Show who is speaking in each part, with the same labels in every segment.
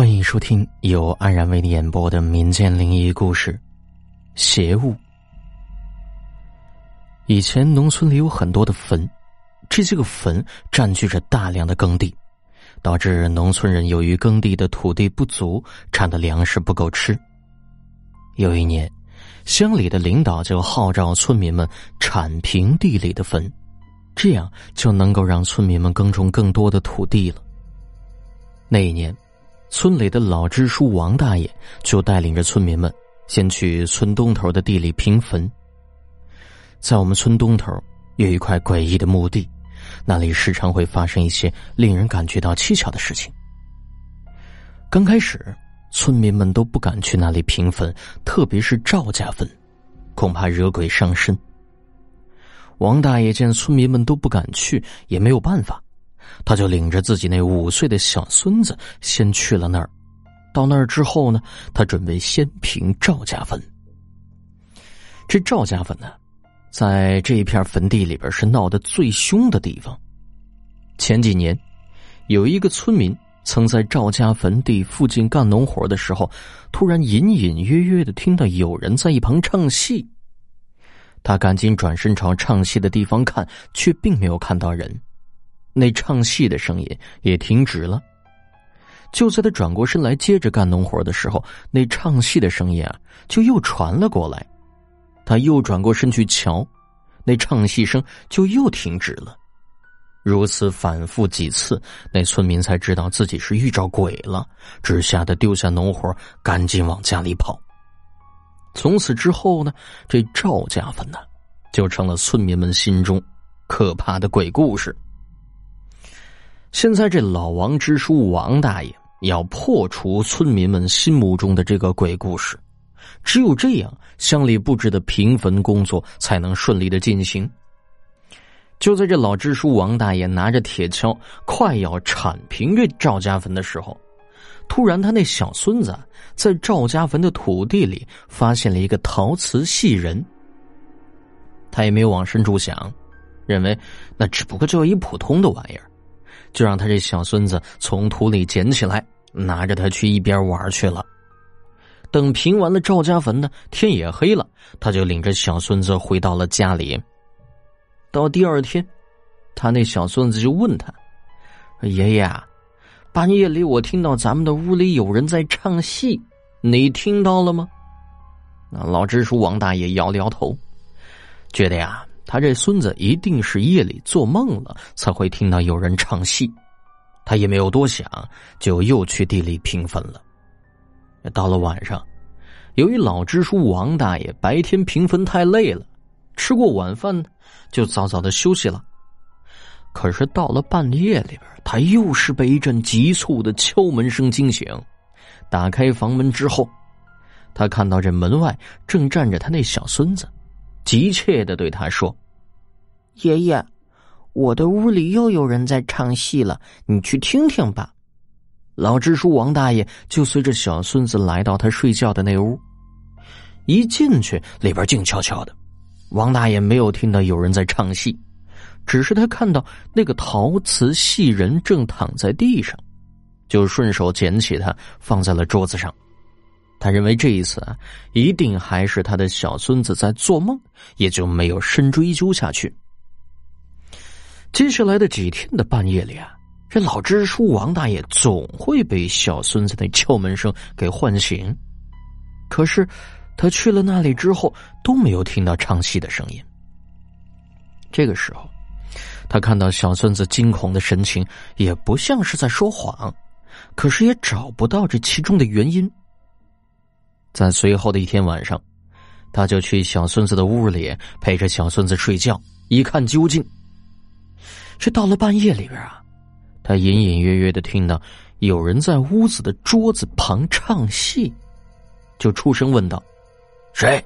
Speaker 1: 欢迎收听由安然为你演播的民间灵异故事《邪物》。以前农村里有很多的坟，这些个坟占据着大量的耕地，导致农村人由于耕地的土地不足，产的粮食不够吃。有一年，乡里的领导就号召村民们铲平地里的坟，这样就能够让村民们耕种更多的土地了。那一年。村里的老支书王大爷就带领着村民们，先去村东头的地里平坟。在我们村东头有一块诡异的墓地，那里时常会发生一些令人感觉到蹊跷的事情。刚开始，村民们都不敢去那里平坟，特别是赵家坟，恐怕惹鬼上身。王大爷见村民们都不敢去，也没有办法。他就领着自己那五岁的小孙子先去了那儿。到那儿之后呢，他准备先平赵家坟。这赵家坟呢，在这一片坟地里边是闹得最凶的地方。前几年，有一个村民曾在赵家坟地附近干农活的时候，突然隐隐约约的听到有人在一旁唱戏。他赶紧转身朝唱戏的地方看，却并没有看到人。那唱戏的声音也停止了。就在他转过身来接着干农活的时候，那唱戏的声音啊，就又传了过来。他又转过身去瞧，那唱戏声就又停止了。如此反复几次，那村民才知道自己是遇着鬼了，只吓得丢下农活，赶紧往家里跑。从此之后呢，这赵家坟呢，就成了村民们心中可怕的鬼故事。现在这老王支书王大爷要破除村民们心目中的这个鬼故事，只有这样，乡里布置的平坟工作才能顺利的进行。就在这老支书王大爷拿着铁锹快要铲平这赵家坟的时候，突然他那小孙子在赵家坟的土地里发现了一个陶瓷细人。他也没有往深处想，认为那只不过就一普通的玩意儿。就让他这小孙子从土里捡起来，拿着他去一边玩去了。等平完了赵家坟呢，天也黑了，他就领着小孙子回到了家里。到第二天，他那小孙子就问他：“爷爷，半夜里我听到咱们的屋里有人在唱戏，你听到了吗？”那老支书王大爷摇了摇头，觉得呀。他这孙子一定是夜里做梦了，才会听到有人唱戏。他也没有多想，就又去地里平坟了。到了晚上，由于老支书王大爷白天平坟太累了，吃过晚饭就早早的休息了。可是到了半夜里边，他又是被一阵急促的敲门声惊醒。打开房门之后，他看到这门外正站着他那小孙子。急切的对他说：“
Speaker 2: 爷爷，我的屋里又有人在唱戏了，你去听听吧。”
Speaker 1: 老支书王大爷就随着小孙子来到他睡觉的那屋，一进去里边静悄悄的，王大爷没有听到有人在唱戏，只是他看到那个陶瓷戏人正躺在地上，就顺手捡起它放在了桌子上。他认为这一次啊，一定还是他的小孙子在做梦，也就没有深追究下去。接下来的几天的半夜里啊，这老支书王大爷总会被小孙子的敲门声给唤醒。可是，他去了那里之后都没有听到唱戏的声音。这个时候，他看到小孙子惊恐的神情，也不像是在说谎，可是也找不到这其中的原因。在随后的一天晚上，他就去小孙子的屋里陪着小孙子睡觉，一看究竟。这到了半夜里边啊，他隐隐约约的听到有人在屋子的桌子旁唱戏，就出声问道：“谁？”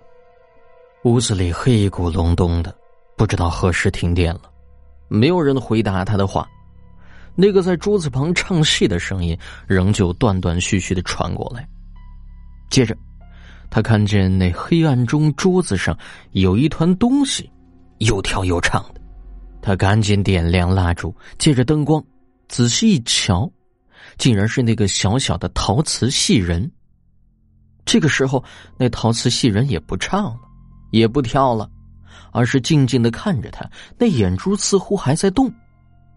Speaker 1: 屋子里黑咕隆咚的，不知道何时停电了，没有人回答他的话。那个在桌子旁唱戏的声音仍旧断断续续的传过来，接着。他看见那黑暗中桌子上有一团东西，又跳又唱的。他赶紧点亮蜡烛，借着灯光仔细一瞧，竟然是那个小小的陶瓷戏人。这个时候，那陶瓷戏人也不唱了，也不跳了，而是静静的看着他，那眼珠似乎还在动，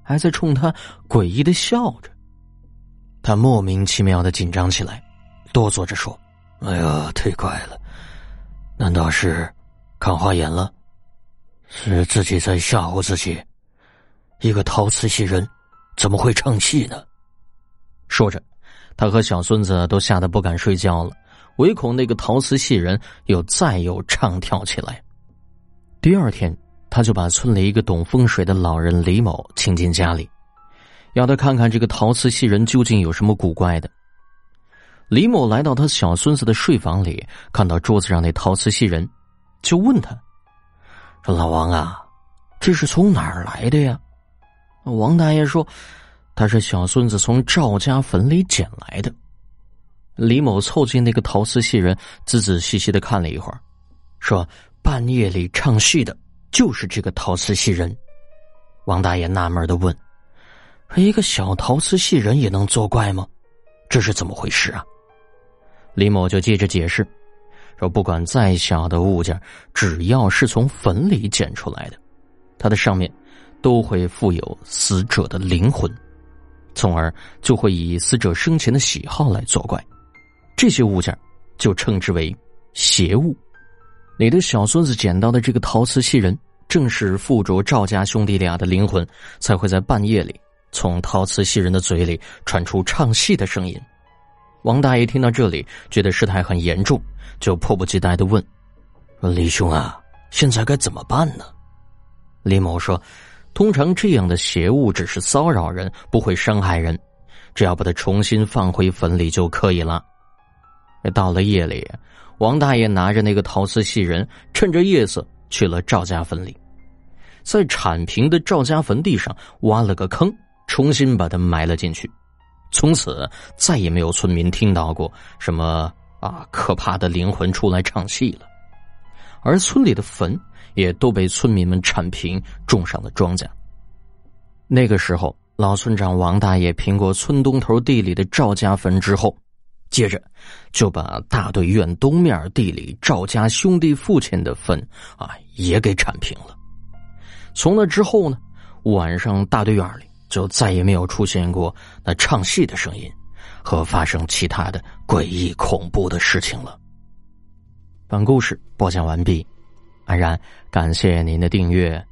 Speaker 1: 还在冲他诡异的笑着。他莫名其妙的紧张起来，哆嗦着说：“哎呀，太怪了！难道是看花眼了？是自己在吓唬自己？一个陶瓷戏人怎么会唱戏呢？”说着，他和小孙子都吓得不敢睡觉了。唯恐那个陶瓷戏人又再有唱跳起来。第二天，他就把村里一个懂风水的老人李某请进家里，要他看看这个陶瓷戏人究竟有什么古怪的。李某来到他小孙子的睡房里，看到桌子上那陶瓷戏人，就问他：“说老王啊，这是从哪儿来的呀？”王大爷说：“他是小孙子从赵家坟里捡来的。”李某凑近那个陶瓷戏人，仔仔细细的看了一会儿，说：“半夜里唱戏的，就是这个陶瓷戏人。”王大爷纳闷的问：“一个小陶瓷戏人也能作怪吗？这是怎么回事啊？”李某就接着解释，说：“不管再小的物件，只要是从坟里捡出来的，它的上面都会附有死者的灵魂，从而就会以死者生前的喜好来作怪。”这些物件就称之为邪物。你的小孙子捡到的这个陶瓷戏人，正是附着赵家兄弟俩的灵魂，才会在半夜里从陶瓷戏人的嘴里传出唱戏的声音。王大爷听到这里，觉得事态很严重，就迫不及待的问：“李兄啊，现在该怎么办呢？”李某说：“通常这样的邪物只是骚扰人，不会伤害人，只要把它重新放回坟里就可以了。”到了夜里，王大爷拿着那个陶瓷戏人，趁着夜色去了赵家坟里，在铲平的赵家坟地上挖了个坑，重新把它埋了进去。从此再也没有村民听到过什么啊可怕的灵魂出来唱戏了，而村里的坟也都被村民们铲平，种上了庄稼。那个时候，老村长王大爷平过村东头地里的赵家坟之后。接着，就把大队院东面地里赵家兄弟父亲的坟啊也给铲平了。从那之后呢，晚上大队院里就再也没有出现过那唱戏的声音和发生其他的诡异恐怖的事情了。本故事播讲完毕，安然感谢您的订阅。